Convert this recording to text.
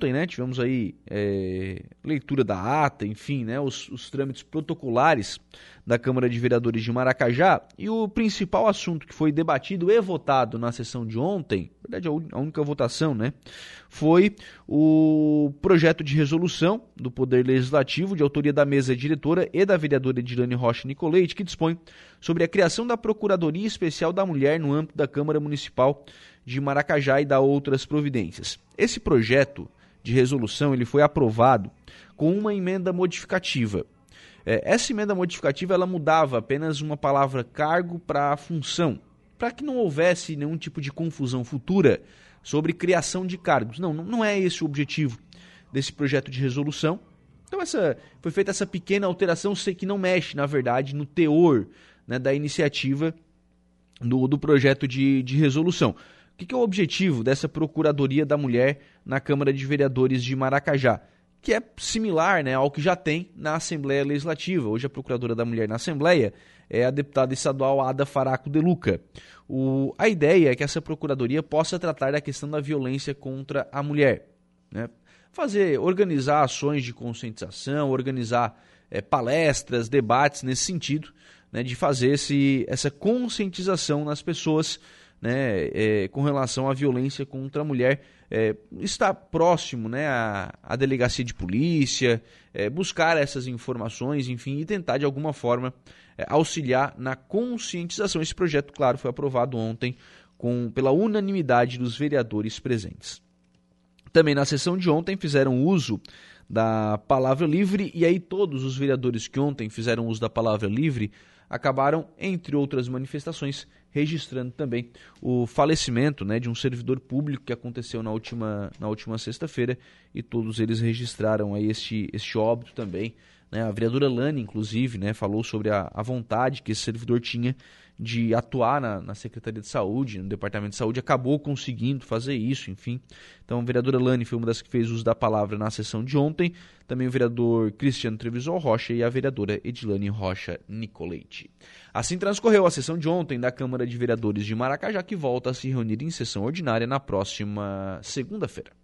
ontem, né, tivemos aí é, leitura da ata, enfim, né, os, os trâmites protocolares da Câmara de Vereadores de Maracajá. E o principal assunto que foi debatido e votado na sessão de ontem, na verdade a única votação, né, foi o projeto de resolução do Poder Legislativo de autoria da mesa diretora e da vereadora Edilane Rocha Nicoleite, que dispõe sobre a criação da Procuradoria Especial da Mulher no âmbito da Câmara Municipal de Maracajá e da outras providências. Esse projeto de resolução ele foi aprovado com uma emenda modificativa. É, essa emenda modificativa ela mudava apenas uma palavra cargo para função, para que não houvesse nenhum tipo de confusão futura sobre criação de cargos. Não, não é esse o objetivo desse projeto de resolução. Então essa foi feita essa pequena alteração, sei que não mexe, na verdade, no teor né, da iniciativa do, do projeto de, de resolução que, que é o objetivo dessa Procuradoria da Mulher na Câmara de Vereadores de Maracajá? Que é similar né, ao que já tem na Assembleia Legislativa. Hoje a Procuradora da Mulher na Assembleia é a deputada estadual Ada Faraco de Luca. O, a ideia é que essa Procuradoria possa tratar da questão da violência contra a mulher. Né? Fazer, organizar ações de conscientização, organizar é, palestras, debates nesse sentido, né, de fazer esse, essa conscientização nas pessoas né, é, com relação à violência contra a mulher é, está próximo né, à, à delegacia de polícia, é, buscar essas informações, enfim, e tentar de alguma forma é, auxiliar na conscientização. Esse projeto, claro, foi aprovado ontem com, pela unanimidade dos vereadores presentes. Também na sessão de ontem fizeram uso da palavra livre, e aí todos os vereadores que ontem fizeram uso da palavra livre acabaram, entre outras manifestações, registrando também o falecimento né, de um servidor público que aconteceu na última, na última sexta-feira e todos eles registraram aí este, este óbito também. Né? A vereadora Lani, inclusive, né, falou sobre a, a vontade que esse servidor tinha de atuar na, na, Secretaria de Saúde, no Departamento de Saúde, acabou conseguindo fazer isso, enfim. Então, a vereadora Lani foi uma das que fez uso da palavra na sessão de ontem, também o vereador Cristiano Trevisol Rocha e a vereadora Edilane Rocha Nicoleite. Assim transcorreu a sessão de ontem da Câmara de Vereadores de Maracajá, que volta a se reunir em sessão ordinária na próxima segunda-feira.